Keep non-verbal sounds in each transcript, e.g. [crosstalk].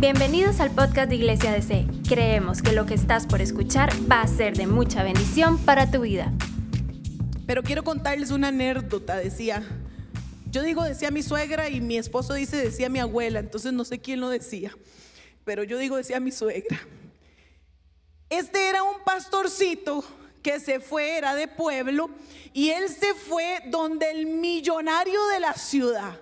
Bienvenidos al podcast de Iglesia DC. Creemos que lo que estás por escuchar va a ser de mucha bendición para tu vida. Pero quiero contarles una anécdota, decía. Yo digo decía mi suegra y mi esposo dice decía mi abuela, entonces no sé quién lo decía, pero yo digo decía mi suegra. Este era un pastorcito que se fue, era de pueblo, y él se fue donde el millonario de la ciudad.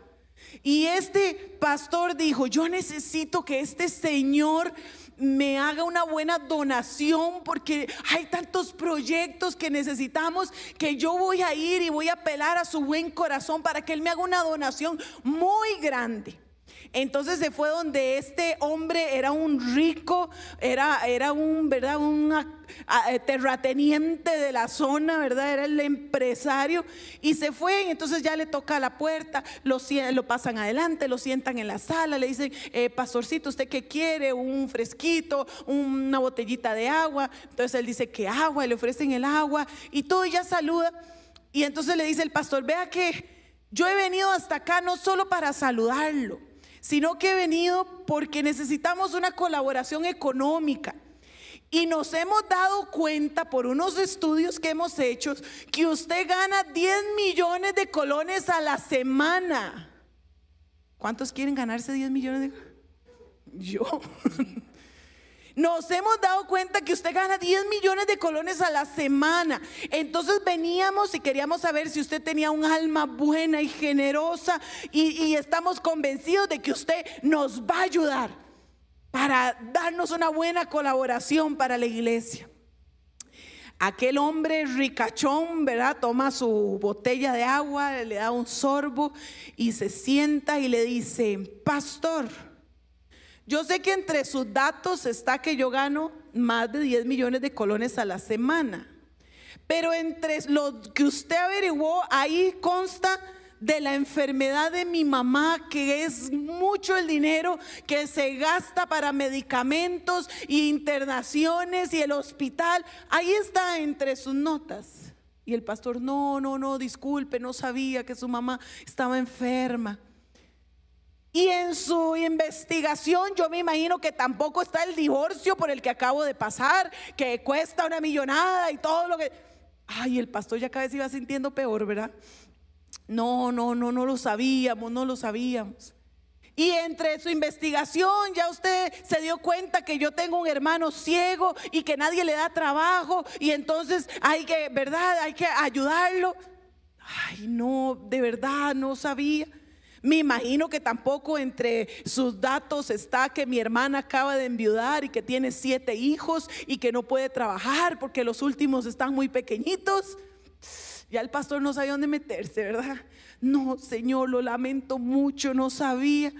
Y este pastor dijo, yo necesito que este señor me haga una buena donación porque hay tantos proyectos que necesitamos que yo voy a ir y voy a apelar a su buen corazón para que él me haga una donación muy grande. Entonces se fue donde este hombre era un rico, era, era un, ¿verdad? Un eh, terrateniente de la zona, ¿verdad? Era el empresario. Y se fue, y entonces ya le toca la puerta, lo, pasan adelante, lo sientan en la sala, le dicen, eh, pastorcito, ¿usted qué quiere? Un fresquito, una botellita de agua. Entonces él dice que agua, le ofrecen el agua y todo, y ya saluda. Y entonces le dice el pastor, vea que yo he venido hasta acá no solo para saludarlo sino que he venido porque necesitamos una colaboración económica. Y nos hemos dado cuenta por unos estudios que hemos hecho que usted gana 10 millones de colones a la semana. ¿Cuántos quieren ganarse 10 millones de Yo. [laughs] Nos hemos dado cuenta que usted gana 10 millones de colones a la semana. Entonces veníamos y queríamos saber si usted tenía un alma buena y generosa y, estamos convencidos de que usted nos va a ayudar para darnos una buena colaboración para la iglesia. Aquel hombre ricachón, ¿verdad? Toma su botella de agua, le da un sorbo y se sienta y le dice, pastor, yo sé que entre sus datos está que yo gano más de 10 millones de colones a la semana. Pero entre lo que usted averiguó, ahí consta de la enfermedad de mi mamá, que es mucho el dinero que se gasta para medicamentos y internaciones y el hospital. Ahí está entre sus notas. Y el pastor, no, no, no, disculpe, no sabía que su mamá estaba enferma. Y en su investigación yo me imagino que tampoco está el divorcio por el que acabo de pasar, que cuesta una millonada y todo lo que... Ay, el pastor ya cada vez iba sintiendo peor, ¿verdad? No, no, no, no lo sabíamos, no lo sabíamos. Y entre su investigación ya usted se dio cuenta que yo tengo un hermano ciego y que nadie le da trabajo y entonces hay que, ¿verdad? Hay que ayudarlo. Ay, no, de verdad no sabía. Me imagino que tampoco entre sus datos está que mi hermana acaba de enviudar y que tiene siete hijos y que no puede trabajar porque los últimos están muy pequeñitos. Ya el pastor no sabía dónde meterse, ¿verdad? No, Señor, lo lamento mucho, no sabía.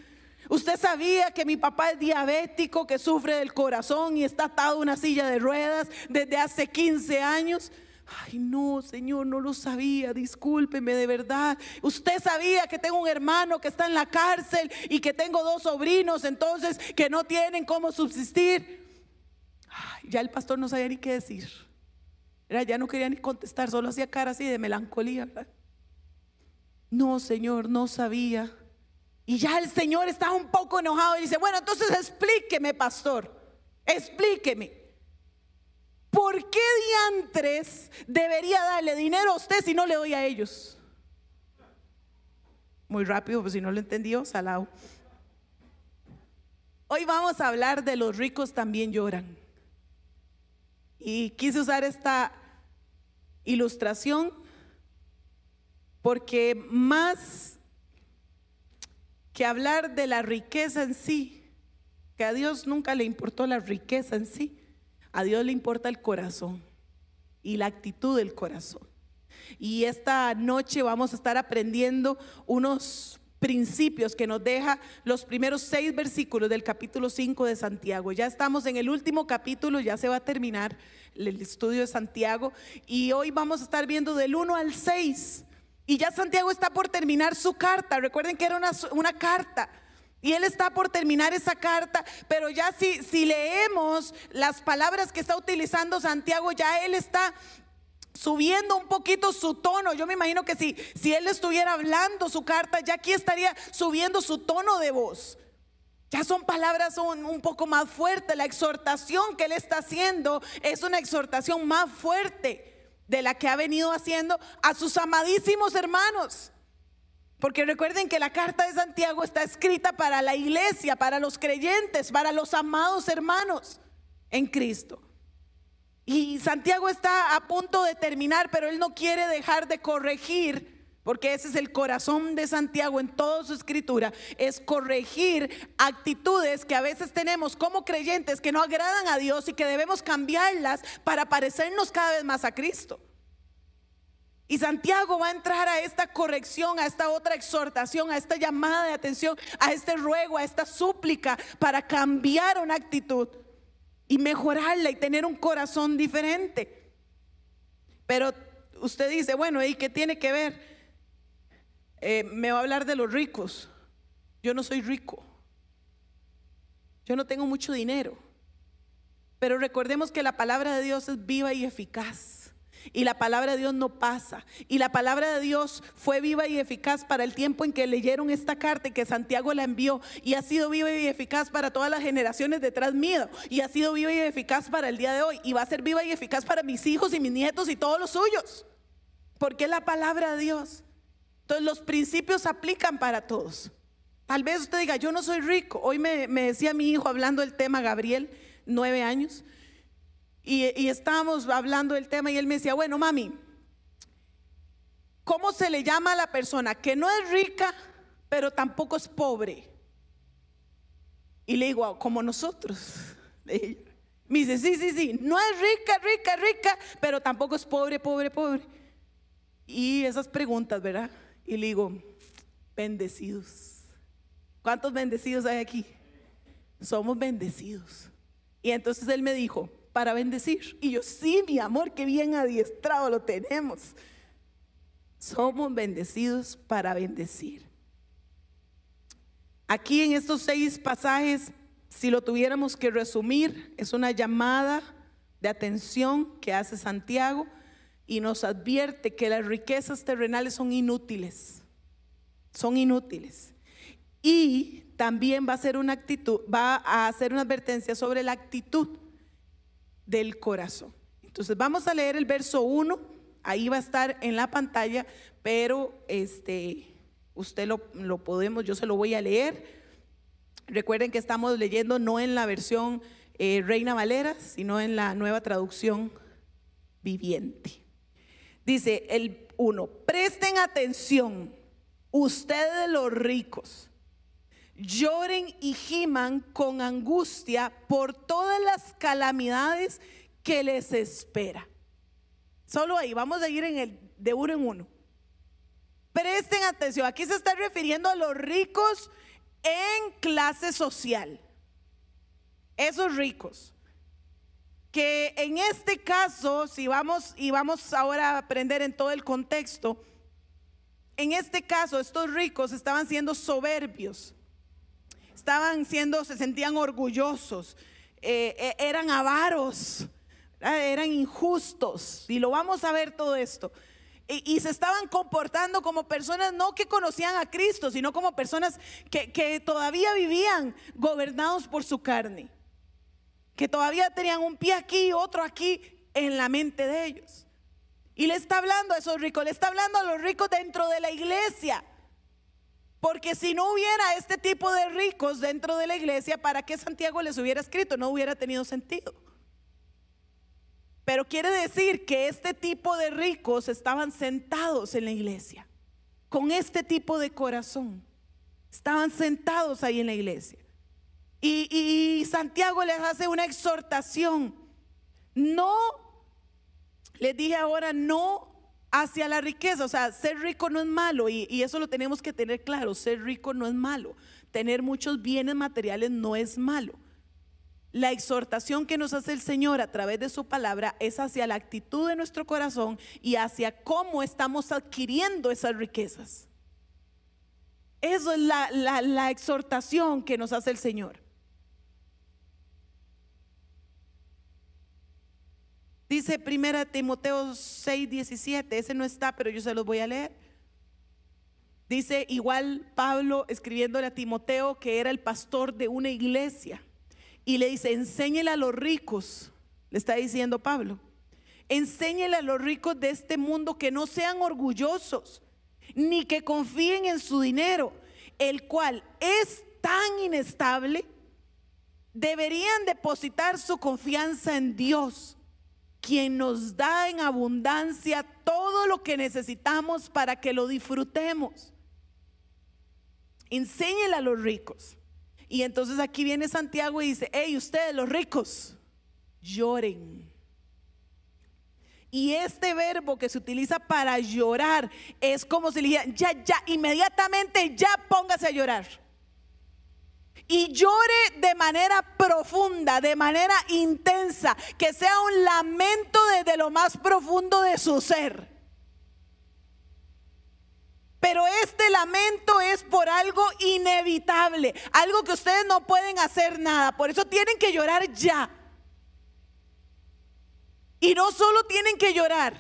Usted sabía que mi papá es diabético, que sufre del corazón y está atado a una silla de ruedas desde hace 15 años. Ay, no, Señor, no lo sabía, discúlpeme de verdad. Usted sabía que tengo un hermano que está en la cárcel y que tengo dos sobrinos, entonces que no tienen cómo subsistir. ya el pastor no sabía ni qué decir. Era, ya no quería ni contestar, solo hacía cara así de melancolía. No, Señor, no sabía. Y ya el Señor estaba un poco enojado y dice, bueno, entonces explíqueme, pastor, explíqueme. ¿Por qué diantres debería darle dinero a usted si no le doy a ellos? Muy rápido, pues si no lo entendió, salado. Hoy vamos a hablar de los ricos también lloran. Y quise usar esta ilustración porque más que hablar de la riqueza en sí, que a Dios nunca le importó la riqueza en sí, a Dios le importa el corazón y la actitud del corazón. Y esta noche vamos a estar aprendiendo unos principios que nos deja los primeros seis versículos del capítulo 5 de Santiago. Ya estamos en el último capítulo, ya se va a terminar el estudio de Santiago y hoy vamos a estar viendo del 1 al 6. Y ya Santiago está por terminar su carta. Recuerden que era una, una carta y él está por terminar esa carta, pero ya si, si leemos las palabras que está utilizando Santiago, ya él está subiendo un poquito su tono. Yo me imagino que si, si él estuviera hablando su carta, ya aquí estaría subiendo su tono de voz. Ya son palabras un, un, poco más fuertes. La exhortación que él está haciendo es una exhortación más fuerte de la que ha venido haciendo a sus amadísimos hermanos. Porque recuerden que la carta de Santiago está escrita para la iglesia, para los creyentes, para los amados hermanos en Cristo. Y Santiago está a punto de terminar, pero él no quiere dejar de corregir porque ese es el corazón de Santiago en toda su escritura, es corregir actitudes que a veces tenemos como creyentes que no agradan a Dios y que debemos cambiarlas para parecernos cada vez más a Cristo. Y Santiago va a entrar a esta corrección, a esta otra exhortación, a esta llamada de atención, a este ruego, a esta súplica para cambiar una actitud y mejorarla y tener un corazón diferente. Pero usted dice, bueno, ¿y qué tiene que ver? Eh, me va a hablar de los ricos. Yo no soy rico. Yo no tengo mucho dinero. Pero recordemos que la palabra de Dios es viva y eficaz. Y la palabra de Dios no pasa. Y la palabra de Dios fue viva y eficaz para el tiempo en que leyeron esta carta y que Santiago la envió. Y ha sido viva y eficaz para todas las generaciones detrás mío. Y ha sido viva y eficaz para el día de hoy. Y va a ser viva y eficaz para mis hijos y mis nietos y todos los suyos. Porque la palabra de Dios. Entonces los principios aplican para todos. Tal vez usted diga, yo no soy rico. Hoy me, decía mi hijo hablando del tema, Gabriel, nueve años, y, estábamos hablando del tema y él me decía, bueno, mami, ¿cómo se le llama a la persona que no es rica, pero tampoco es pobre? Y le digo, como nosotros. Me dice, sí, sí, sí, no es rica, rica, rica, pero tampoco es pobre, pobre, pobre. Y esas preguntas, ¿verdad? Y le digo, bendecidos. ¿Cuántos bendecidos hay aquí? Somos bendecidos. Y entonces él me dijo, para bendecir. Y yo, sí, mi amor, qué bien adiestrado lo tenemos. Somos bendecidos para bendecir. Aquí en estos seis pasajes, si lo tuviéramos que resumir, es una llamada de atención que hace Santiago y nos advierte que las riquezas terrenales son inútiles. Son inútiles. Y también va a hacer una actitud, va a hacer una advertencia sobre la actitud del corazón. Entonces vamos a leer el verso 1, ahí va a estar en la pantalla, pero este usted lo, lo podemos, yo se lo voy a leer. Recuerden que estamos leyendo no en la versión eh, Reina Valera, sino en la nueva traducción viviente. Dice el uno, presten atención, ustedes los ricos, lloren y giman con angustia por todas las calamidades que les espera. Solo ahí, vamos a ir en el de uno en uno. Presten atención, aquí se está refiriendo a los ricos en clase social. Esos ricos que en este caso, si vamos y vamos ahora a aprender en todo el contexto, en este caso estos ricos estaban siendo soberbios, estaban siendo, se sentían orgullosos, eh, eh, eran avaros, eran injustos, y lo vamos a ver todo esto. Y, se estaban comportando como personas no que conocían a Cristo, sino como personas que, que todavía vivían gobernados por su carne que todavía tenían un pie aquí y otro aquí en la mente de ellos. Y le está hablando a esos ricos, le está hablando a los ricos dentro de la iglesia. Porque si no hubiera este tipo de ricos dentro de la iglesia, ¿para qué Santiago les hubiera escrito? No hubiera tenido sentido. Pero quiere decir que este tipo de ricos estaban sentados en la iglesia, con este tipo de corazón. Estaban sentados ahí en la iglesia. Y, Santiago les hace una exhortación. No, les dije ahora, no hacia la riqueza. O sea, ser rico no es malo y, y, eso lo tenemos que tener claro. Ser rico no es malo. Tener muchos bienes materiales no es malo. La exhortación que nos hace el Señor a través de su palabra es hacia la actitud de nuestro corazón y hacia cómo estamos adquiriendo esas riquezas. Eso es la, la, la exhortación que nos hace el Señor. Dice primera Timoteo 6, 17, ese no está, pero yo se los voy a leer. Dice igual Pablo escribiéndole a Timoteo que era el pastor de una iglesia y le dice, enséñele a los ricos, le está diciendo Pablo, enséñele a los ricos de este mundo que no sean orgullosos, ni que confíen en su dinero, el cual es tan inestable, deberían depositar su confianza en Dios, quien nos da en abundancia todo lo que necesitamos para que lo disfrutemos. Enséñele a los ricos. Y entonces aquí viene Santiago y dice, hey, ustedes los ricos, lloren. Y este verbo que se utiliza para llorar es como si le dijera, ya, ya, inmediatamente, ya póngase a llorar. Y llore de manera profunda, de manera intensa, que sea un lamento desde lo más profundo de su ser. Pero este lamento es por algo inevitable, algo que ustedes no pueden hacer nada. Por eso tienen que llorar ya. Y no solo tienen que llorar.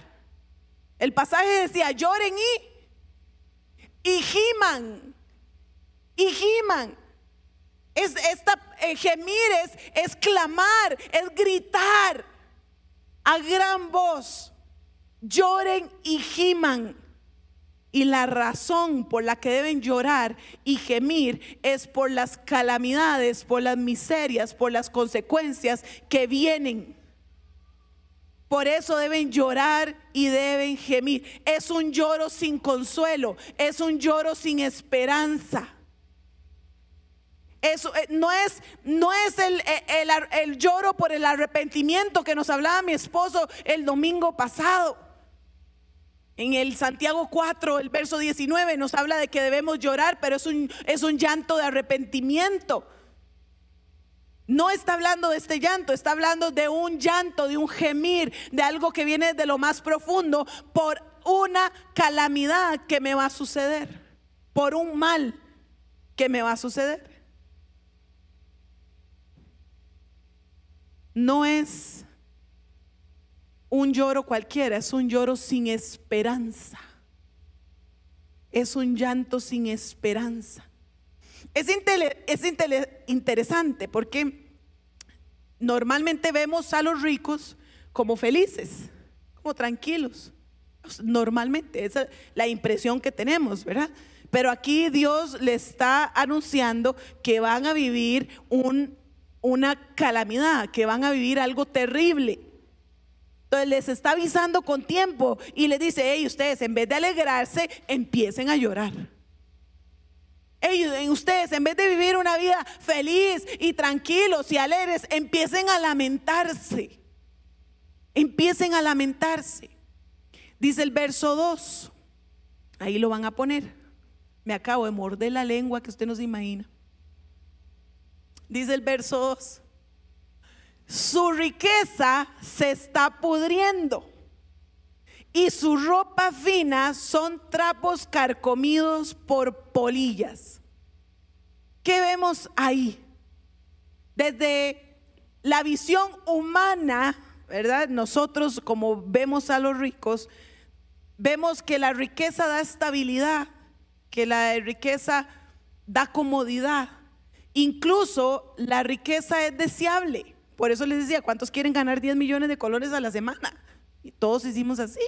El pasaje decía, lloren y, y giman. Y giman. Es, esta, eh, gemir es, es clamar, es gritar a gran voz. Lloren y giman. Y la razón por la que deben llorar y gemir es por las calamidades, por las miserias, por las consecuencias que vienen. Por eso deben llorar y deben gemir. Es un lloro sin consuelo, es un lloro sin esperanza. Eso eh, no es, no es el, el, el lloro por el arrepentimiento que nos hablaba mi esposo el domingo pasado. En el Santiago 4, el verso 19, nos habla de que debemos llorar, pero es un, es un llanto de arrepentimiento. No está hablando de este llanto, está hablando de un llanto, de un gemir, de algo que viene de lo más profundo por una calamidad que me va a suceder, por un mal que me va a suceder. No es un lloro cualquiera, es un lloro sin esperanza. Es un llanto sin esperanza. Es, es interesante porque normalmente vemos a los ricos como felices, como tranquilos. Normalmente, esa es la impresión que tenemos, ¿verdad? Pero aquí Dios le está anunciando que van a vivir un, una calamidad, que van a vivir algo terrible. Entonces les está avisando con tiempo y les dice, hey, ustedes en vez de alegrarse, empiecen a llorar. Ellos, ustedes, en vez de vivir una vida feliz y tranquilos y alegres, empiecen a lamentarse. Empiecen a lamentarse. Dice el verso 2. Ahí lo van a poner. Me acabo de morder la lengua que usted no se imagina. Dice el verso 2. Su riqueza se está pudriendo y su ropa fina son trapos carcomidos por polillas. ¿Qué vemos ahí? Desde la visión humana, ¿verdad? Nosotros como vemos a los ricos, vemos que la riqueza da estabilidad, que la riqueza da comodidad. Incluso la riqueza es deseable. Por eso les decía, ¿cuántos quieren ganar 10 millones de colores a la semana? Y todos hicimos así.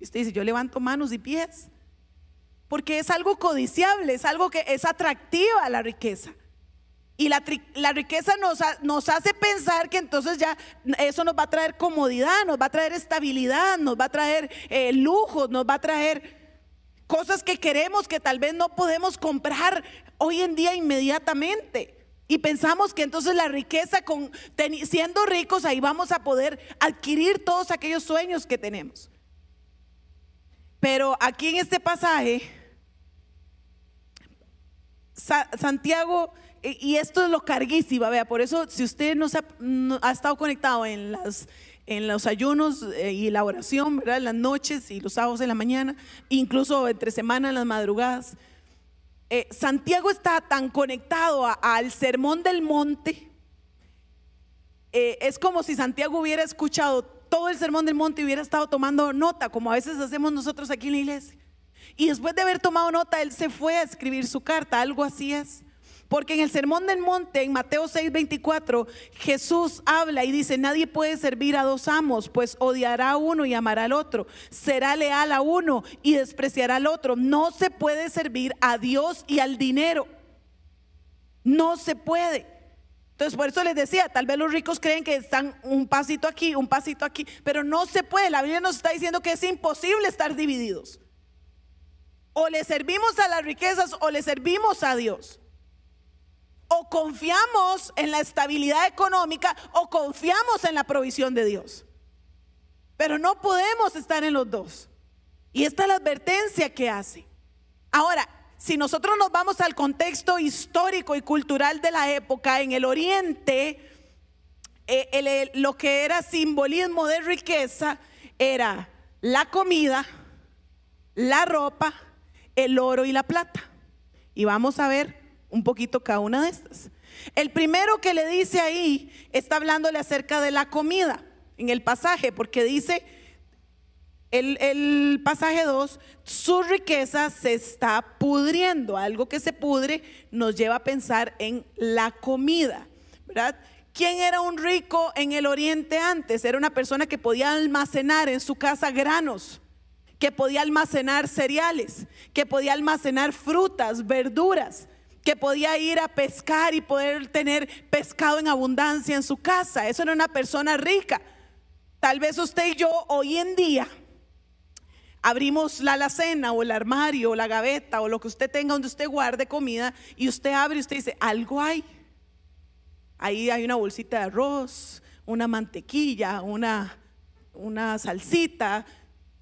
Y usted dice, yo levanto manos y pies. Porque es algo codiciable, es algo que es atractiva la riqueza. Y la, riqueza nos, hace pensar que entonces ya eso nos va a traer comodidad, nos va a traer estabilidad, nos va a traer eh, lujos, nos va a traer cosas que queremos que tal vez no podemos comprar hoy en día inmediatamente. Y pensamos que entonces la riqueza, con, siendo ricos, ahí vamos a poder adquirir todos aquellos sueños que tenemos. Pero aquí en este pasaje, Santiago, y esto es lo carguísimo, vea, por eso si usted no, ha, estado conectado en, las, en los ayunos eh, y la oración, ¿verdad? En las noches y los sábados en la mañana, incluso entre semana en las madrugadas, eh, Santiago está tan conectado al sermón del monte. Eh, es como si Santiago hubiera escuchado todo el sermón del monte y hubiera estado tomando nota, como a veces hacemos nosotros aquí en la iglesia. Y después de haber tomado nota, él se fue a escribir su carta, algo así es. Porque en el Sermón del Monte, en Mateo 6:24, Jesús habla y dice, nadie puede servir a dos amos, pues odiará a uno y amará al otro, será leal a uno y despreciará al otro. No se puede servir a Dios y al dinero. No se puede. Entonces, por eso les decía, tal vez los ricos creen que están un pasito aquí, un pasito aquí, pero no se puede. La Biblia nos está diciendo que es imposible estar divididos. O le servimos a las riquezas o le servimos a Dios o confiamos en la estabilidad económica o confiamos en la provisión de Dios. Pero no podemos estar en los dos. Y esta es la advertencia que hace. Ahora, si nosotros nos vamos al contexto histórico y cultural de la época, en el oriente, eh, lo que era simbolismo de riqueza era la comida, la ropa, el oro y la plata. Y vamos a ver un poquito cada una de estas. El primero que le dice ahí está hablándole acerca de la comida en el pasaje, porque dice el, el pasaje 2, su riqueza se está pudriendo. Algo que se pudre nos lleva a pensar en la comida, ¿verdad? ¿Quién era un rico en el oriente antes? Era una persona que podía almacenar en su casa granos, que podía almacenar cereales, que podía almacenar frutas, verduras que podía ir a pescar y poder tener pescado en abundancia en su casa. Eso era una persona rica. Tal vez usted y yo hoy en día abrimos la alacena o el armario o la gaveta o lo que usted tenga donde usted guarde comida y usted abre y usted dice, algo hay. Ahí hay una bolsita de arroz, una mantequilla, una, una salsita.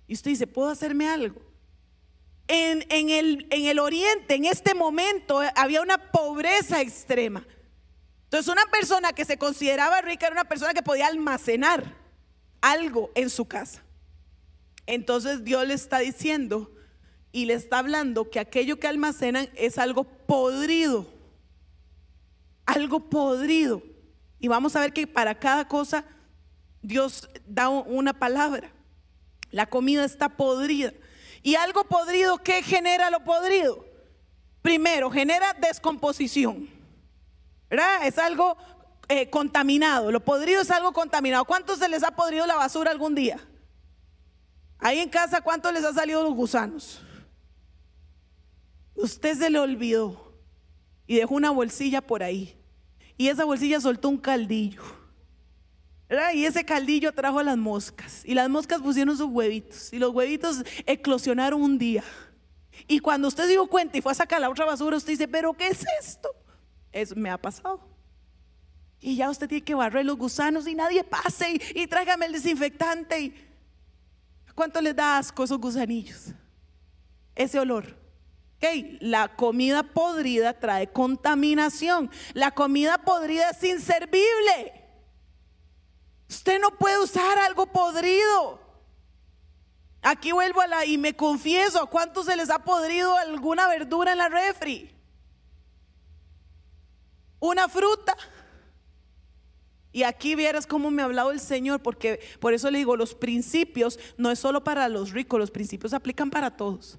Y usted dice, ¿puedo hacerme algo? En, el, el oriente, en este momento, había una pobreza extrema. Entonces una persona que se consideraba rica era una persona que podía almacenar algo en su casa. Entonces Dios le está diciendo y le está hablando que aquello que almacenan es algo podrido. Algo podrido. Y vamos a ver que para cada cosa Dios da una palabra. La comida está podrida. Y algo podrido, ¿qué genera lo podrido? Primero, genera descomposición. ¿Verdad? Es algo eh, contaminado. Lo podrido es algo contaminado. ¿Cuántos se les ha podrido la basura algún día? Ahí en casa, ¿cuántos les ha salido los gusanos? Usted se le olvidó y dejó una bolsilla por ahí. Y esa bolsilla soltó un caldillo. Y ese caldillo trajo a las moscas. Y las moscas pusieron sus huevitos. Y los huevitos eclosionaron un día. Y cuando usted se dio cuenta y fue a sacar la otra basura, usted dice, pero ¿qué es esto? Eso me ha pasado. Y ya usted tiene que barrer los gusanos y nadie pase y, tráigame el desinfectante. Y, ¿Cuánto les da asco esos gusanillos? Ese olor. Okay, la comida podrida trae contaminación. La comida podrida es inservible. Usted no puede usar algo podrido. Aquí vuelvo a la y me confieso, ¿a cuántos se les ha podrido alguna verdura en la refri? Una fruta. Y aquí vieras cómo me ha hablado el Señor, porque por eso le digo, los principios no es solo para los ricos, los principios aplican para todos.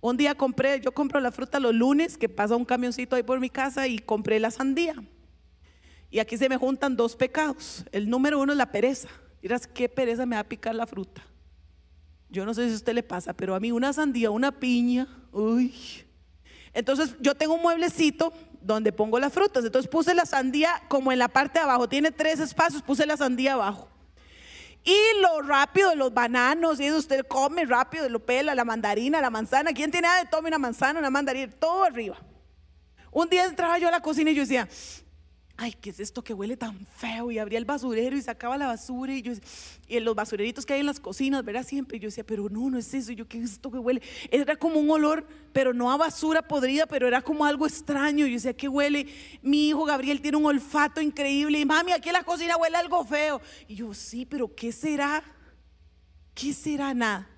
Un día compré, yo compro la fruta los lunes, que pasa un camioncito ahí por mi casa y compré la sandía. Y aquí se me juntan dos pecados. El número uno es la pereza. Dirás, qué pereza me va a picar la fruta. Yo no sé si a usted le pasa, pero a mí una sandía, una piña, uy. Entonces yo tengo un mueblecito donde pongo las frutas. Entonces puse la sandía como en la parte de abajo. Tiene tres espacios, puse la sandía abajo. Y lo rápido los bananos, y usted come rápido, lo pela, la mandarina, la manzana. ¿Quién tiene nada de tome una manzana, una mandarina? Todo arriba. Un día entraba yo a la cocina y yo decía, ay, ¿qué es esto que huele tan feo? Y abría el basurero y sacaba la basura y yo, y los basureritos que hay en las cocinas, ¿verdad? Siempre yo decía, pero no, no es eso, yo, ¿qué es esto que huele? Era como un olor, pero no a basura podrida, pero era como algo extraño. Yo decía, ¿qué huele? Mi hijo Gabriel tiene un olfato increíble y mami, aquí en la cocina huele algo feo. Y yo, sí, pero ¿qué será? ¿Qué será? Nada.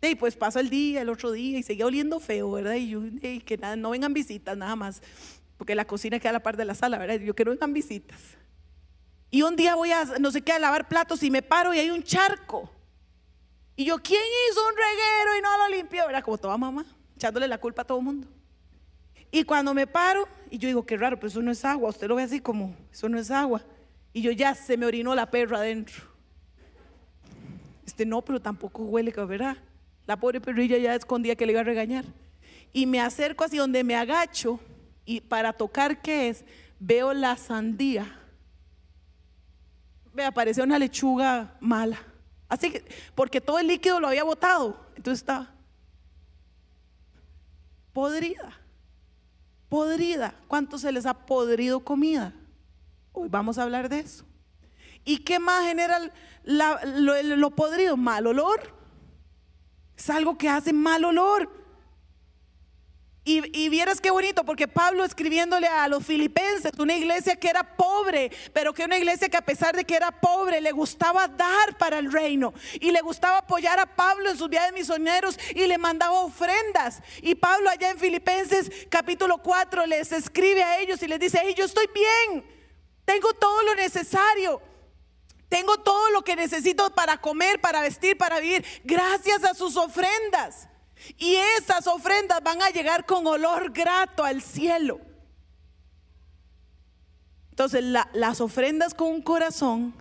Y pues pasa el día, el otro día y seguía oliendo feo, ¿verdad? Y yo, que nada, no vengan visitas, nada más porque la cocina queda a la par de la sala, ¿verdad? Yo quiero vengan visitas. Y un día voy a, no sé qué, a lavar platos y me paro y hay un charco. Y yo, ¿quién hizo un reguero y no lo limpió? Era como toda mamá, echándole la culpa a todo el mundo. Y cuando me paro, y yo digo, qué raro, pero eso no es agua. Usted lo ve así como, eso no es agua. Y yo ya se me orinó la perra adentro. Este no, pero tampoco huele, ¿verdad? La pobre perrilla ya escondía que le iba a regañar. Y me acerco así donde me agacho y para tocar qué es, veo la sandía. Me apareció una lechuga mala. Así que, porque todo el líquido lo había botado. Entonces estaba podrida. Podrida. ¿Cuánto se les ha podrido comida? Hoy vamos a hablar de eso. ¿Y qué más genera lo, lo podrido? Mal olor. Es algo que hace mal olor. Y, vieras qué bonito, porque Pablo escribiéndole a los filipenses, una iglesia que era pobre, pero que una iglesia que a pesar de que era pobre, le gustaba dar para el reino. Y le gustaba apoyar a Pablo en sus viajes misioneros y le mandaba ofrendas. Y Pablo allá en Filipenses capítulo 4 les escribe a ellos y les dice, hey, yo estoy bien, tengo todo lo necesario. Tengo todo lo que necesito para comer, para vestir, para vivir, gracias a sus ofrendas. Y esas ofrendas van a llegar con olor grato al cielo. Entonces las ofrendas con un corazón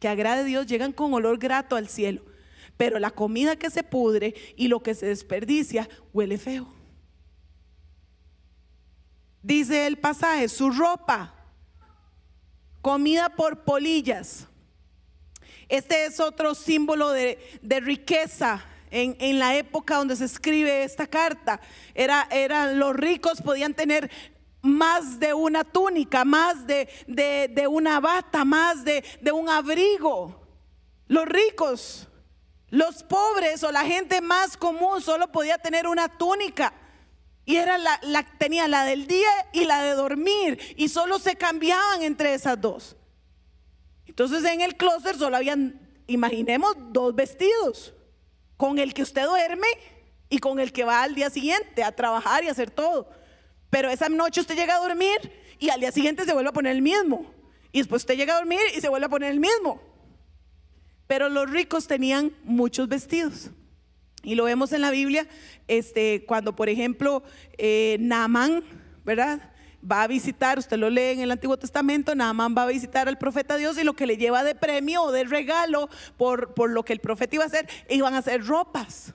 que agrade a Dios llegan con olor grato al cielo. Pero la comida que se pudre y lo que se desperdicia huele feo. Dice el pasaje, su ropa, comida por polillas. Este es otro símbolo de, de riqueza en, la época donde se escribe esta carta. Era, eran los ricos podían tener más de una túnica, más de, de, una bata, más de, de, un abrigo. Los ricos, los pobres o la gente más común solo podía tener una túnica. Y era la, la, tenía la del día y la de dormir. Y solo se cambiaban entre esas dos. Entonces en el closet solo habían, imaginemos, dos vestidos con el que usted duerme y con el que va al día siguiente a trabajar y hacer todo. Pero esa noche usted llega a dormir y al día siguiente se vuelve a poner el mismo. Y después usted llega a dormir y se vuelve a poner el mismo. Pero los ricos tenían muchos vestidos. Y lo vemos en la Biblia, este, cuando por ejemplo eh, Naamán, ¿verdad? Va a visitar, usted lo lee en el Antiguo Testamento, Naamán va a visitar al profeta Dios y lo que le lleva de premio o de regalo por, por lo que el profeta iba a hacer, iban a hacer ropas.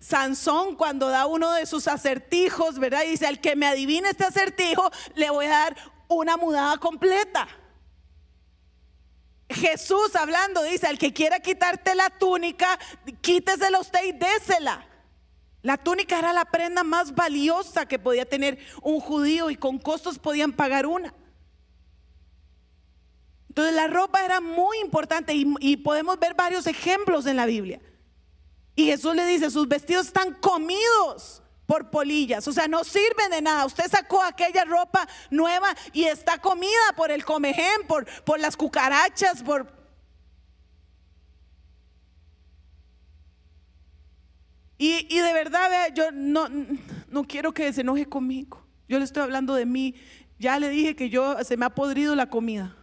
Sansón cuando da uno de sus acertijos, ¿verdad? dice, al que me adivine este acertijo, le voy a dar una mudada completa. Jesús hablando dice, al que quiera quitarte la túnica, quítesela usted y désela. La túnica era la prenda más valiosa que podía tener un judío y con costos podían pagar una. Entonces la ropa era muy importante y, podemos ver varios ejemplos en la Biblia. Y Jesús le dice, sus vestidos están comidos por polillas, o sea, no sirven de nada. Usted sacó aquella ropa nueva y está comida por el comején, por, por las cucarachas, por, Y, de verdad, yo no, no quiero que se enoje conmigo. Yo le estoy hablando de mí. Ya le dije que yo se me ha podrido la comida.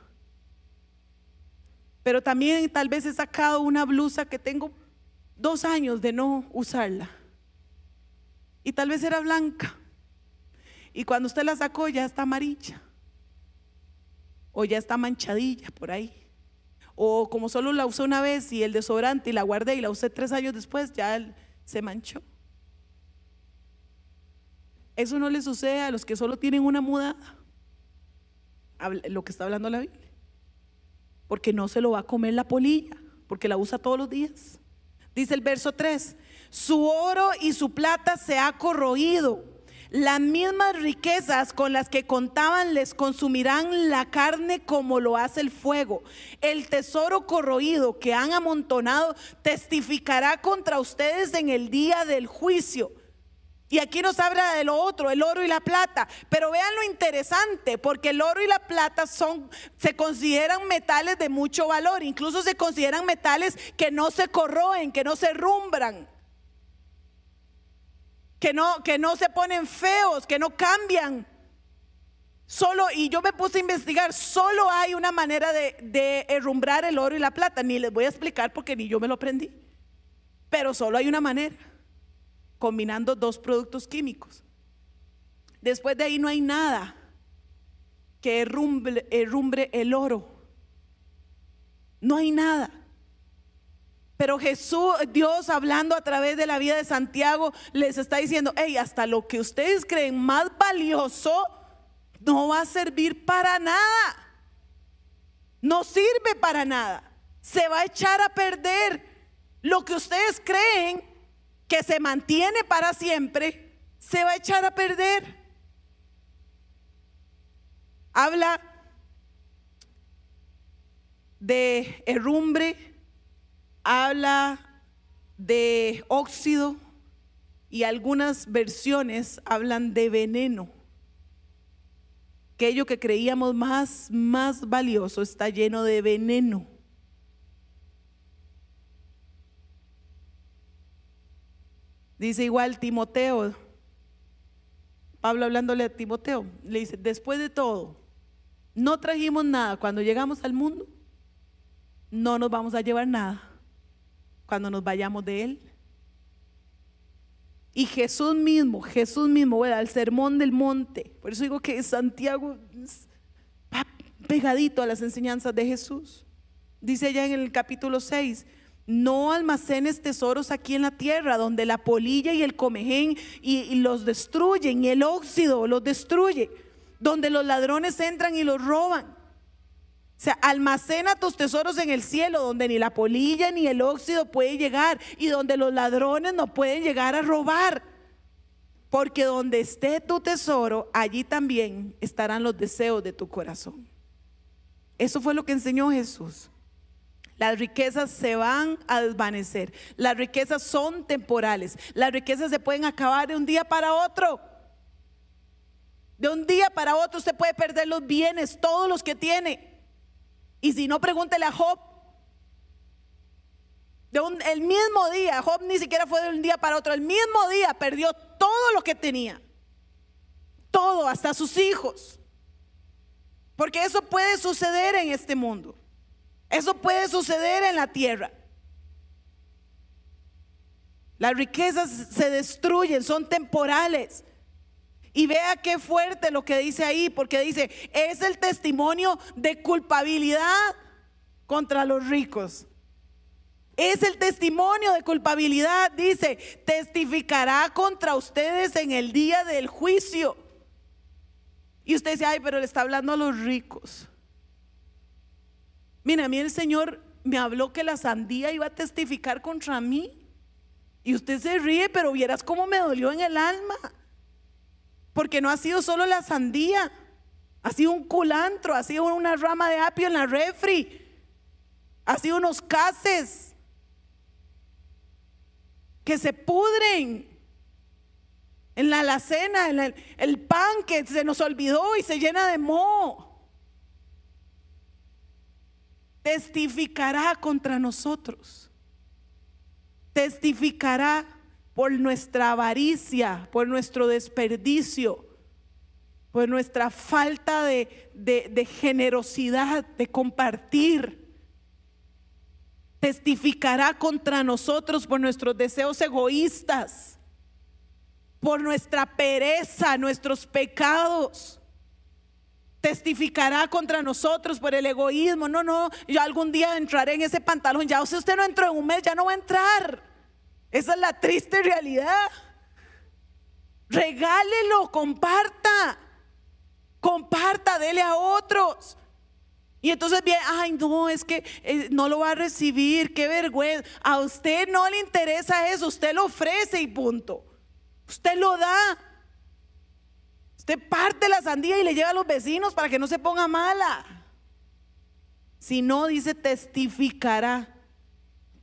Pero también tal vez he sacado una blusa que tengo dos años de no usarla. Y tal vez era blanca. Y cuando usted la sacó ya está amarilla. O ya está manchadilla por ahí. O como solo la usé una vez y el desodorante y la guardé y la usé tres años después, ya se manchó. Eso no le sucede a los que solo tienen una mudada. Lo que está hablando la Biblia. Porque no se lo va a comer la polilla, porque la usa todos los días. Dice el verso 3, su oro y su plata se ha corroído las mismas riquezas con las que contaban les consumirán la carne como lo hace el fuego. El tesoro corroído que han amontonado testificará contra ustedes en el día del juicio. Y aquí nos habla de lo otro, el oro y la plata. Pero vean lo interesante, porque el oro y la plata son, se consideran metales de mucho valor. Incluso se consideran metales que no se corroen, que no se rumbran que no, que no se ponen feos, que no cambian. Solo, y yo me puse a investigar, solo hay una manera de, de herrumbrar el oro y la plata. Ni les voy a explicar porque ni yo me lo aprendí. Pero solo hay una manera, combinando dos productos químicos. Después de ahí no hay nada que herrumbre, herrumbre el oro. No hay nada. Pero Jesús, Dios hablando a través de la vida de Santiago, les está diciendo, hey, hasta lo que ustedes creen más valioso no va a servir para nada. No sirve para nada. Se va a echar a perder. Lo que ustedes creen que se mantiene para siempre, se va a echar a perder. Habla de herrumbre, habla de óxido y algunas versiones hablan de veneno. Aquello que creíamos más, más valioso está lleno de veneno. Dice igual Timoteo, Pablo hablándole a Timoteo, le dice, después de todo, no trajimos nada cuando llegamos al mundo, no nos vamos a llevar nada cuando nos vayamos de él. Y Jesús mismo, Jesús mismo, bueno, al sermón del monte, por eso digo que Santiago va pegadito a las enseñanzas de Jesús. Dice ya en el capítulo 6, no almacenes tesoros aquí en la tierra, donde la polilla y el comején y, y los destruyen, y el óxido los destruye donde los ladrones entran y los roban. O sea, almacena tus tesoros en el cielo, donde ni la polilla ni el óxido puede llegar y donde los ladrones no pueden llegar a robar. Porque donde esté tu tesoro, allí también estarán los deseos de tu corazón. Eso fue lo que enseñó Jesús. Las riquezas se van a desvanecer. Las riquezas son temporales. Las riquezas se pueden acabar de un día para otro. De un día para otro usted puede perder los bienes, todos los que tiene. Y si no, pregúntele a Job. De un, el mismo día, Job ni siquiera fue de un día para otro, el mismo día perdió todo lo que tenía. Todo, hasta sus hijos. Porque eso puede suceder en este mundo. Eso puede suceder en la tierra. Las riquezas se destruyen, son temporales. Y vea qué fuerte lo que dice ahí, porque dice, es el testimonio de culpabilidad contra los ricos. Es el testimonio de culpabilidad, dice, testificará contra ustedes en el día del juicio. Y usted dice, ay, pero le está hablando a los ricos. Mira, a mí el Señor me habló que la sandía iba a testificar contra mí. Y usted se ríe, pero vieras cómo me dolió en el alma. Porque no ha sido solo la sandía, ha sido un culantro, ha sido una rama de apio en la refri, ha sido unos cases que se pudren en la alacena, en el, pan que se nos olvidó y se llena de moho. Testificará contra nosotros. Testificará por nuestra avaricia, por nuestro desperdicio, por nuestra falta de, generosidad, de compartir. Testificará contra nosotros por nuestros deseos egoístas, por nuestra pereza, nuestros pecados testificará contra nosotros por el egoísmo. No, no, yo algún día entraré en ese pantalón. Ya, si usted no entró en un mes, ya no va a entrar. Esa es la triste realidad. Regálelo, comparta. Comparta, dele a otros. Y entonces viene, ay, no, es que eh, no lo va a recibir, qué vergüenza. A usted no le interesa eso, usted lo ofrece y punto. Usted lo da. Usted parte la sandía y le lleva a los vecinos para que no se ponga mala. Si no, dice, testificará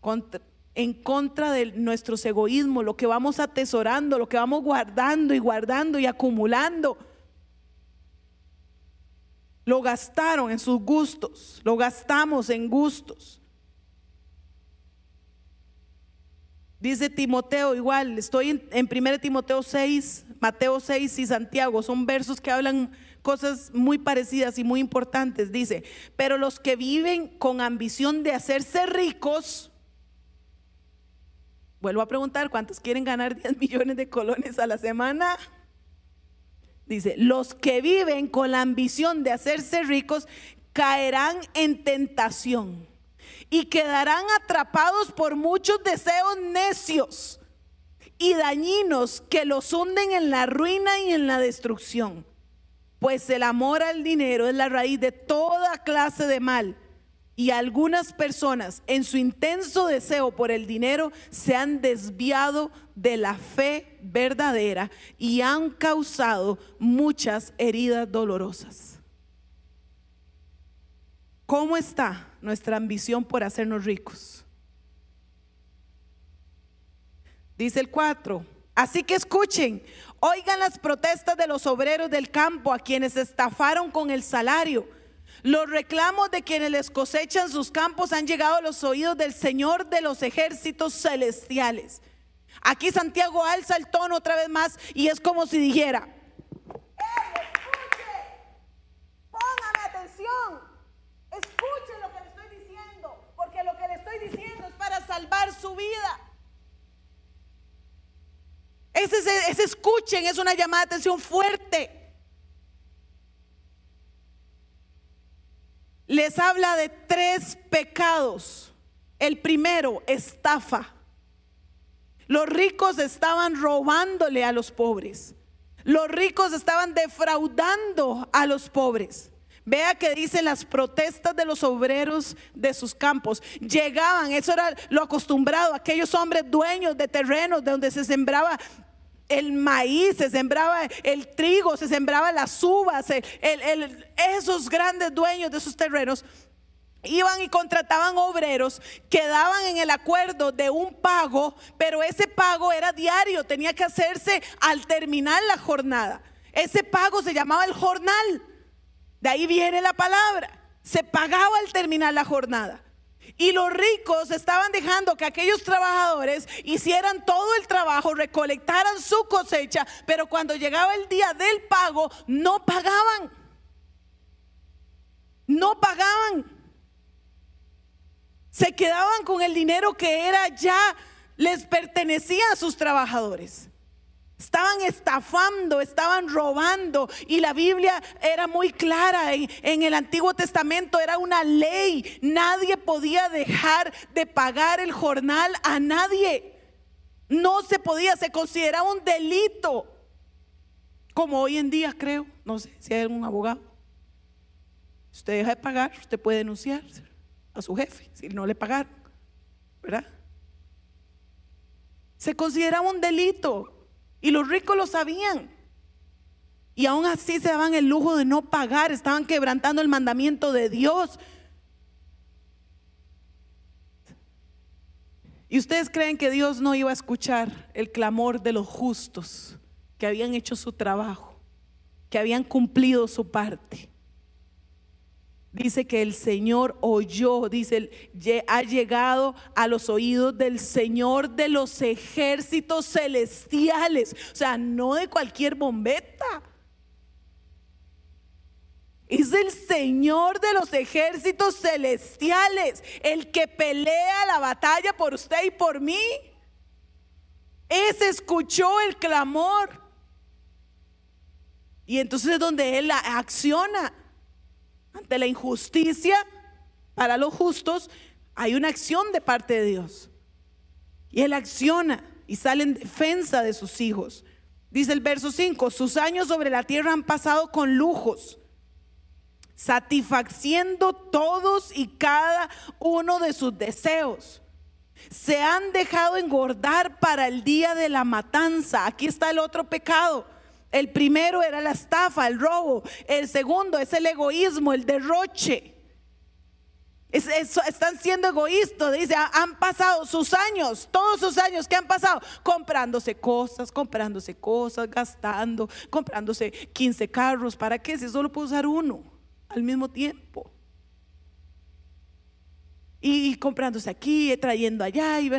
contra, en contra de nuestros egoísmos, lo que vamos atesorando, lo que vamos guardando y guardando y acumulando. Lo gastaron en sus gustos, lo gastamos en gustos. Dice Timoteo igual, estoy en, en 1 Timoteo 6, Mateo 6 y Santiago, son versos que hablan cosas muy parecidas y muy importantes. Dice, pero los que viven con ambición de hacerse ricos, Vuelvo a preguntar, ¿cuántos quieren ganar [laughs] 10 millones de colones a la semana? Dice, los que viven con la ambición de hacerse ricos caerán en tentación y quedarán atrapados por muchos deseos necios y dañinos que los hunden en la ruina y en la destrucción. Pues el amor al dinero es la raíz de toda clase de mal y algunas personas en su intenso deseo por el dinero se han desviado de la fe verdadera y han causado muchas heridas dolorosas. ¿Cómo está nuestra ambición por hacernos ricos? Dice el 4. Así que escuchen, oigan las protestas de los obreros del campo a quienes estafaron con el salario los reclamos de quienes les cosechan sus campos han llegado a los oídos del Señor de los ejércitos celestiales. Aquí Santiago alza el tono otra vez más y es como si dijera, escuche, póngame atención, escuche lo que le estoy diciendo, porque lo que le estoy diciendo es para salvar su vida. Ese, ese escuchen es una llamada de atención fuerte. Les habla de tres pecados. El primero, estafa. Los ricos estaban robándole a los pobres. Los ricos estaban defraudando a los pobres. Vea que dicen las protestas de los obreros de sus campos. Llegaban, eso era lo acostumbrado, aquellos hombres dueños de terrenos de donde se sembraba el maíz, se sembraba el trigo, se sembraba las uvas, esos grandes dueños de esos terrenos iban y contrataban obreros, quedaban en el acuerdo de un pago, pero ese pago era diario, tenía que hacerse al terminar la jornada. Ese pago se llamaba el jornal. De ahí viene la palabra. Se pagaba al terminar la jornada. Y los ricos estaban dejando que aquellos trabajadores hicieran todo el trabajo, recolectaran su cosecha, pero cuando llegaba el día del pago, no pagaban. No pagaban. Se quedaban con el dinero que era ya, les pertenecía a sus trabajadores. Estaban estafando, estaban robando. Y la Biblia era muy clara. En, el Antiguo Testamento era una ley. Nadie podía dejar de pagar el jornal a nadie. No se podía, se consideraba un delito. Como hoy en día creo. No sé si hay un abogado. Si usted deja de pagar, usted puede denunciar a su jefe si no le pagaron. ¿Verdad? Se consideraba un delito. Y los ricos lo sabían. Y aún así se daban el lujo de no pagar, estaban quebrantando el mandamiento de Dios. ¿Y ustedes creen que Dios no iba a escuchar el clamor de los justos que habían hecho su trabajo, que habían cumplido su parte? Dice que el Señor oyó, dice, ha llegado a los oídos del Señor de los ejércitos celestiales. O sea, no de cualquier bombeta. Es el Señor de los ejércitos celestiales, el que pelea la batalla por usted y por mí. Ese escuchó el clamor. Y entonces es donde Él acciona ante la injusticia para los justos, hay una acción de parte de Dios. Y Él acciona y sale en defensa de sus hijos. Dice el verso 5, sus años sobre la tierra han pasado con lujos, satisfaciendo todos y cada uno de sus deseos. Se han dejado engordar para el día de la matanza. Aquí está el otro pecado el primero era la estafa, el robo. El segundo es el egoísmo, el derroche. están siendo egoístas. Dice, han pasado sus años, todos sus años que han pasado, comprándose cosas, comprándose cosas, gastando, comprándose 15 carros. ¿Para qué? Si solo puedo usar uno al mismo tiempo. Y, y comprándose aquí, trayendo allá. Y,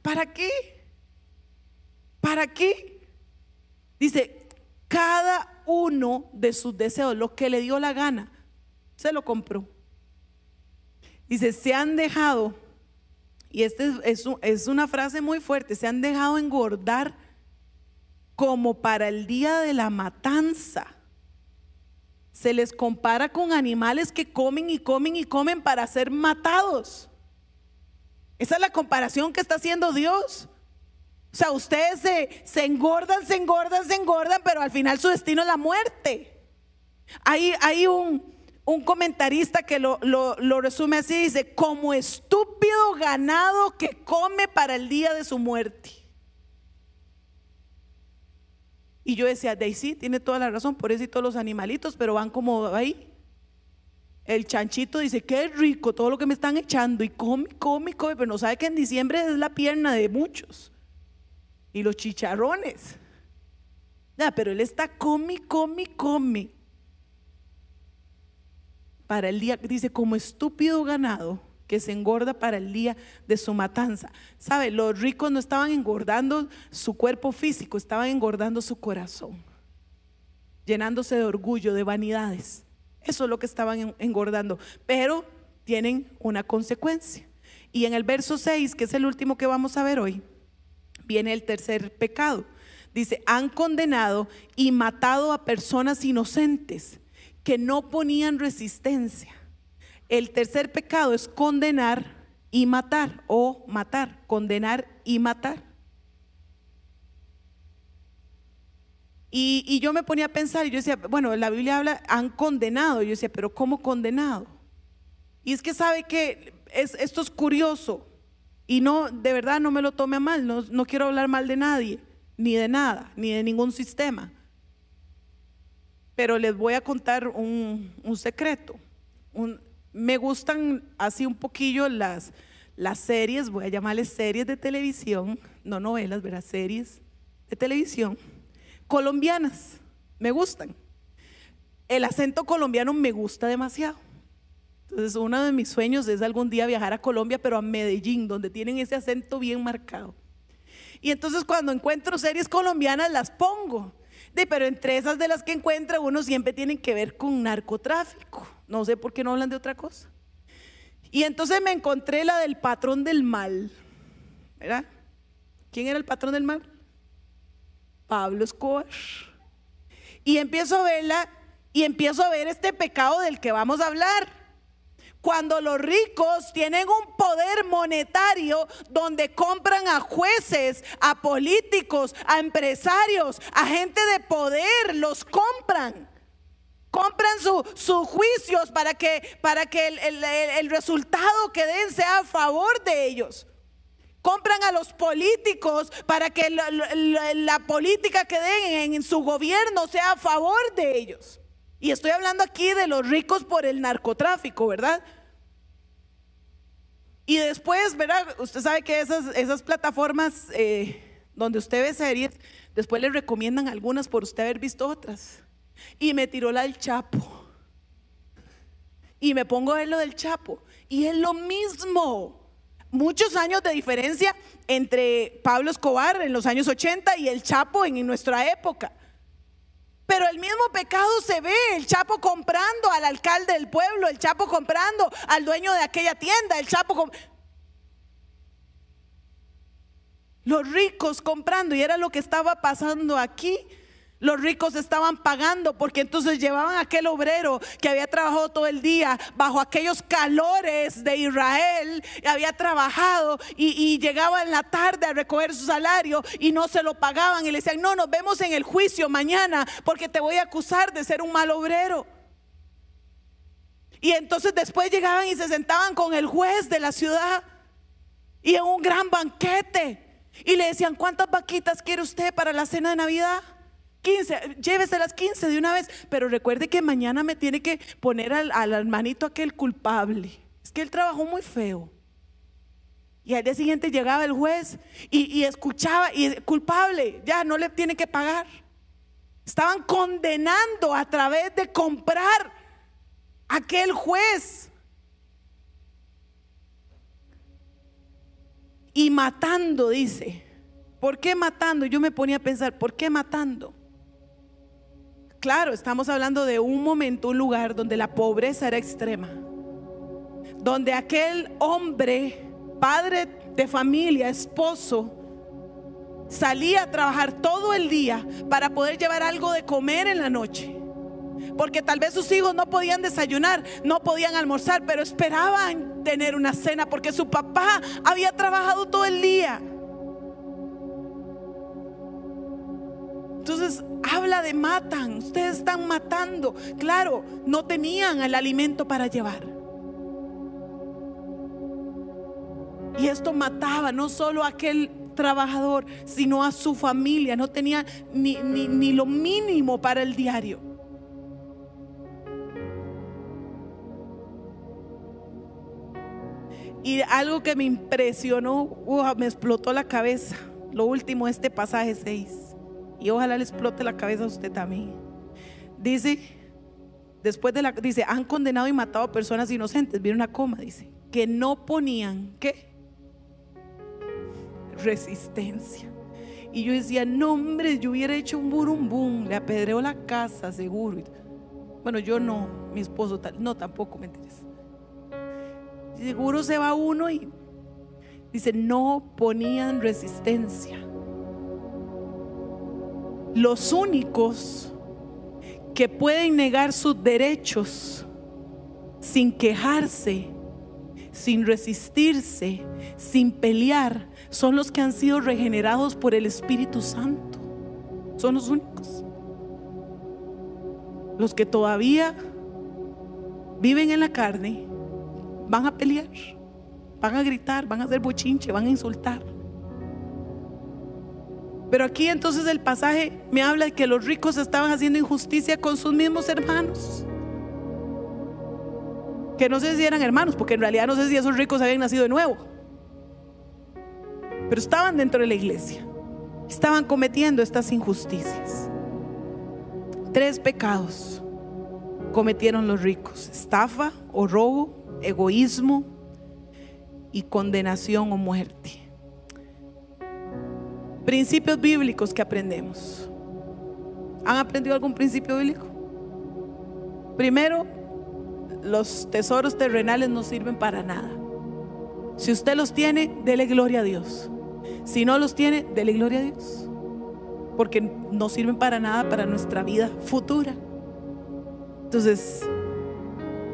¿Para qué? ¿Para qué? Dice, cada uno de sus deseos, lo que le dio la gana, se lo compró. Dice, se han dejado y esta es, una frase muy fuerte, se han dejado engordar como para el día de la matanza. Se les compara con animales que comen y comen y comen para ser matados. Esa es la comparación que está haciendo Dios. O sea, ustedes se, engordan, se engordan, se engordan, pero al final su destino es la muerte. Hay, hay un, un comentarista que lo, resume así, dice, como estúpido ganado que come para el día de su muerte. Y yo decía, Daisy tiene toda la razón, por eso y todos los animalitos, pero van como ahí. El chanchito dice, qué rico todo lo que me están echando y come, come, come, pero no sabe que en diciembre es la pierna de muchos. Y los chicharrones. Ya, pero él está come, come, come para el día, dice, como estúpido ganado que se engorda para el día de su matanza. ¿Sabe? Los ricos no estaban engordando su cuerpo físico, estaban engordando su corazón, llenándose de orgullo, de vanidades. Eso es lo que estaban engordando. Pero tienen una consecuencia. Y en el verso 6, que es el último que vamos a ver hoy, viene el tercer pecado. Dice, han condenado y matado a personas inocentes que no ponían resistencia. El tercer pecado es condenar y matar o matar, condenar y matar. Y, yo me ponía a pensar y yo decía, bueno, la Biblia habla, han condenado. yo decía, pero ¿cómo condenado? Y es que sabe que es, esto es curioso y no, de verdad no me lo tome a mal, no, no quiero hablar mal de nadie, ni de nada, ni de ningún sistema. Pero les voy a contar un, secreto. me gustan así un poquillo las, las series, voy a llamarles series de televisión, no novelas, verá, series de televisión colombianas. Me gustan. El acento colombiano me gusta demasiado. Entonces, uno de mis sueños es algún día viajar a Colombia, pero a Medellín, donde tienen ese acento bien marcado. Y entonces cuando encuentro series colombianas las pongo pero entre esas de las que encuentra uno siempre tienen que ver con narcotráfico. No sé por qué no hablan de otra cosa. Y entonces me encontré la del patrón del mal. ¿Verdad? ¿Quién era el patrón del mal? Pablo Escobar. Y empiezo a verla y empiezo a ver este pecado del que vamos a hablar cuando los ricos tienen un poder monetario donde compran a jueces, a políticos, a empresarios, a gente de poder, los compran. Compran sus juicios para que, para que el, resultado que den sea a favor de ellos compran a los políticos para que la, política que den en, su gobierno sea a favor de ellos. Y estoy hablando aquí de los ricos por el narcotráfico, ¿verdad? Y después, ¿verdad? Usted sabe que esas, plataformas eh, donde usted ve series, después le recomiendan algunas por usted haber visto otras. Y me tiró la del Chapo. Y me pongo a ver lo del Chapo. Y es lo mismo. Muchos años de diferencia entre Pablo Escobar en los años 80 y el Chapo en nuestra época. Pero el mismo pecado se ve, el Chapo comprando al alcalde del pueblo, el Chapo comprando al dueño de aquella tienda, el Chapo Los ricos comprando, y era lo que estaba pasando aquí. Los ricos estaban pagando porque entonces llevaban a aquel obrero que había trabajado todo el día bajo aquellos calores de Israel, había trabajado y, llegaba en la tarde a recoger su salario y no se lo pagaban y le decían, no, nos vemos en el juicio mañana porque te voy a acusar de ser un mal obrero. Y entonces después llegaban y se sentaban con el juez de la ciudad y en un gran banquete. Y le decían, ¿cuántas vaquitas quiere usted para la cena de Navidad? 15, llévese las 15 de una vez, pero recuerde que mañana me tiene que poner al, hermanito aquel culpable. Es que él trabajó muy feo. Y al día siguiente llegaba el juez y, y escuchaba, y culpable, ya no le tiene que pagar. Estaban condenando a través de comprar aquel juez. Y matando, dice. ¿Por qué matando? Yo me ponía a pensar, ¿por qué matando? Claro, estamos hablando de un momento, un lugar donde la pobreza era extrema. Donde aquel hombre, padre de familia, esposo, salía a trabajar todo el día para poder llevar algo de comer en la noche. Porque tal vez sus hijos no podían desayunar, no podían almorzar, pero esperaban tener una cena porque su papá había trabajado todo el día. Entonces habla de matan, ustedes están matando. Claro, no tenían el alimento para llevar. Y esto mataba no solo a aquel trabajador, sino a su familia. No tenía ni, ni lo mínimo para el diario. Y algo que me impresionó, me explotó la cabeza. Lo último, este pasaje 6. Y ojalá le explote la cabeza a usted también. Dice, después de la, dice, han condenado y matado a personas inocentes. Viene una coma, dice, que no ponían, ¿qué? Resistencia. Y yo decía, no hombre, yo hubiera hecho un burumbum, le apedreó la casa, seguro. Bueno, yo no, mi esposo no, tampoco me interesa. Seguro se va uno y dice, no ponían resistencia. Los únicos que pueden negar sus derechos sin quejarse, sin resistirse, sin pelear, son los que han sido regenerados por el Espíritu Santo. Son los únicos. Los que todavía viven en la carne van a pelear, van a gritar, van a hacer bochinche, van a insultar. Pero aquí entonces el pasaje me habla de que los ricos estaban haciendo injusticia con sus mismos hermanos. Que no sé si eran hermanos, porque en realidad no sé si esos ricos habían nacido de nuevo. Pero estaban dentro de la iglesia. Estaban cometiendo estas injusticias. Tres pecados cometieron los ricos. Estafa o robo, egoísmo y condenación o muerte. Principios bíblicos que aprendemos. ¿Han aprendido algún principio bíblico? Primero, los tesoros terrenales no sirven para nada. Si usted los tiene, dele gloria a Dios. Si no los tiene, dele gloria a Dios. Porque no sirven para nada para nuestra vida futura. Entonces,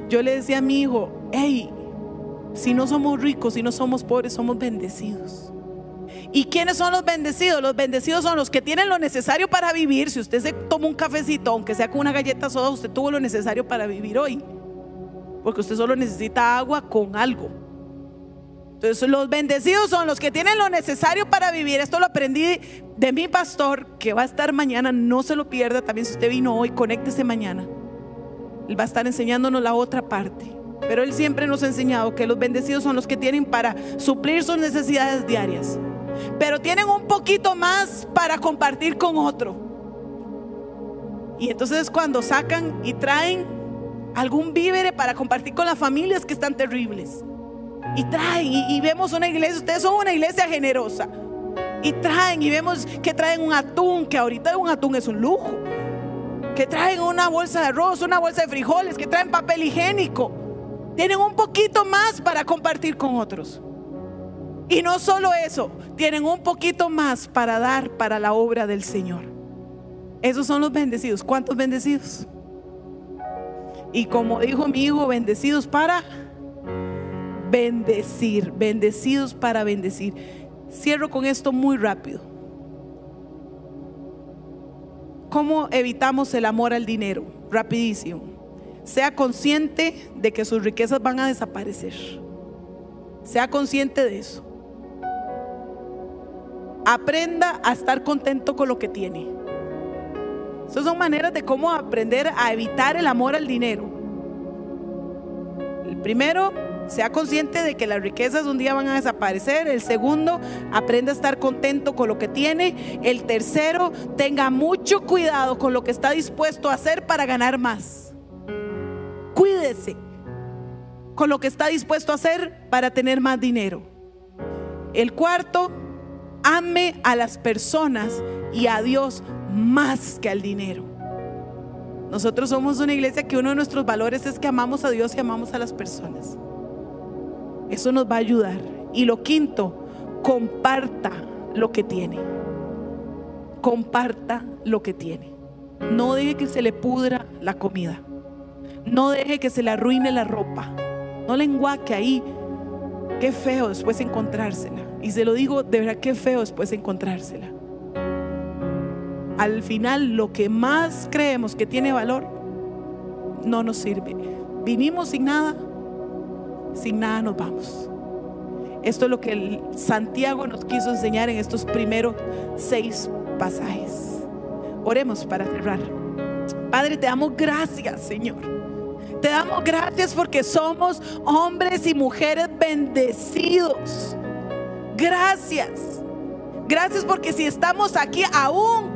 yo le decía a mi hijo, hey, si no somos ricos, si no somos pobres, somos bendecidos. ¿Y quiénes son los bendecidos? Los bendecidos son los que tienen lo necesario para vivir. Si usted se toma un cafecito, aunque sea con una galleta soda, usted tuvo lo necesario para vivir hoy. Porque usted solo necesita agua con algo. Entonces los bendecidos son los que tienen lo necesario para vivir. Esto lo aprendí de mi pastor, que va a estar mañana. No se lo pierda. También si usted vino hoy, conéctese mañana. Él va a estar enseñándonos la otra parte. Pero Él siempre nos ha enseñado que los bendecidos son los que tienen para suplir sus necesidades diarias. Pero tienen un poquito más para compartir con otro. Y entonces cuando sacan y traen algún vívere para compartir con las familias que están terribles. Y traen y, vemos una iglesia, ustedes son una iglesia generosa. Y traen y vemos que traen un atún, que ahorita un atún es un lujo que traen una bolsa de arroz, una bolsa de frijoles, que traen papel higiénico. Tienen un poquito más para compartir con otros. Y no solo eso, tienen un poquito más para dar para la obra del Señor. Esos son los bendecidos. ¿Cuántos bendecidos? Y como dijo mi hijo, bendecidos para bendecir, bendecidos para bendecir. Cierro con esto muy rápido. ¿Cómo evitamos el amor al dinero? Rapidísimo. Sea consciente de que sus riquezas van a desaparecer. Sea consciente de eso. Aprenda a estar contento con lo que tiene. Esas son maneras de cómo aprender a evitar el amor al dinero. El primero, sea consciente de que las riquezas un día van a desaparecer. El segundo, aprenda a estar contento con lo que tiene. El tercero, tenga mucho cuidado con lo que está dispuesto a hacer para ganar más. Cuídese con lo que está dispuesto a hacer para tener más dinero. El cuarto, ame a las personas y a Dios más que al dinero. Nosotros somos una iglesia que uno de nuestros valores es que amamos a Dios y amamos a las personas. Eso nos va a ayudar. Y lo quinto, comparta lo que tiene. Comparta lo que tiene. No deje que se le pudra la comida. No deje que se le arruine la ropa. No le enguaque ahí. Qué feo después encontrársela. Y se lo digo de verdad, qué feo después encontrársela. Al final, lo que más creemos que tiene valor, no nos sirve. Vinimos sin nada, sin nada nos vamos. Esto es lo que Santiago nos quiso enseñar en estos primeros seis pasajes. Oremos para cerrar. Padre, te damos gracias, Señor. Te damos gracias porque somos hombres y mujeres bendecidos. Gracias. Gracias porque si estamos aquí aún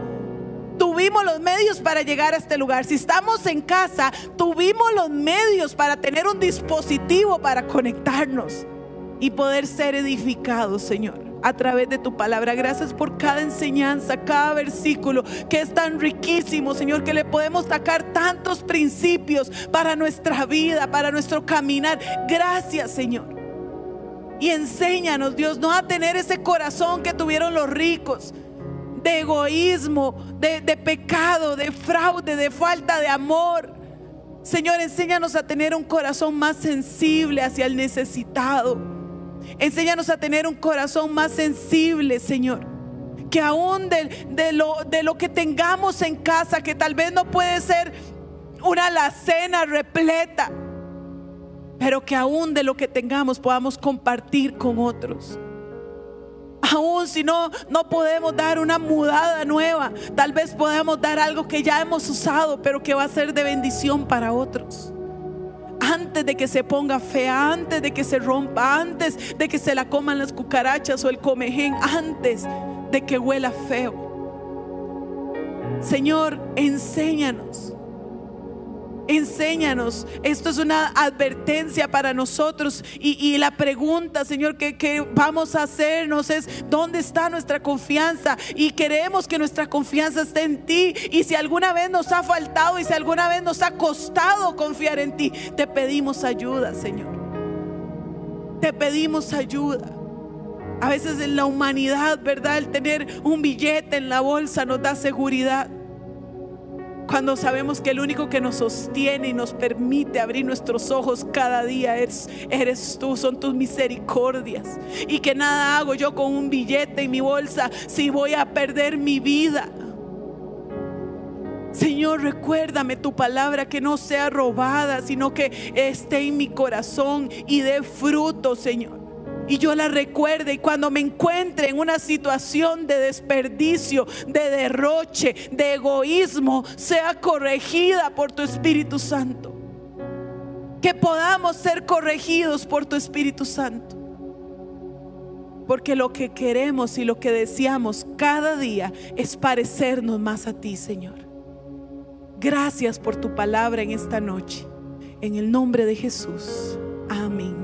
tuvimos los medios para llegar a este lugar. Si estamos en casa, tuvimos los medios para tener un dispositivo para conectarnos y poder ser edificados, Señor, a través de tu palabra. Gracias por cada enseñanza, cada versículo que es tan riquísimo, Señor, que le podemos sacar tantos principios para nuestra vida, para nuestro caminar. Gracias, Señor. Y enséñanos, Dios, no a tener ese corazón que tuvieron los ricos, de egoísmo, de, de pecado, de fraude, de falta de amor. Señor, enséñanos a tener un corazón más sensible hacia el necesitado Enséñanos a tener un corazón más sensible, Señor. Que aún de, lo, de lo que tengamos en casa, que tal vez no puede ser una alacena repleta, pero que aún de lo que tengamos podamos compartir con otros. Aún si no, no podemos dar una mudada nueva, tal vez podamos dar algo que ya hemos usado, pero que va a ser de bendición para otros antes de que se ponga fea, antes de que se rompa, antes de que se la coman las cucarachas o el comején, antes de que huela feo. Señor, enséñanos Enséñanos. Esto es una advertencia para nosotros. Y, la pregunta, Señor, que, vamos a hacernos es, ¿dónde está nuestra confianza? Y queremos que nuestra confianza esté en ti. Y si alguna vez nos ha faltado y si alguna vez nos ha costado confiar en ti, te pedimos ayuda, Señor. Te pedimos ayuda. A veces en la humanidad, ¿verdad? El tener un billete en la bolsa nos da seguridad. Cuando sabemos que el único que nos sostiene y nos permite abrir nuestros ojos cada día eres, tú, son tus misericordias. Y que nada hago yo con un billete en mi bolsa si voy a perder mi vida. Señor, recuérdame tu palabra que no sea robada, sino que esté en mi corazón y dé fruto, Señor y yo la recuerde y cuando me encuentre en una situación de desperdicio, de derroche, de egoísmo, sea corregida por tu Espíritu Santo. Que podamos ser corregidos por tu Espíritu Santo. Porque lo que queremos y lo que deseamos cada día es parecernos más a ti, Señor. Gracias por tu palabra en esta noche. En el nombre de Jesús. Amén.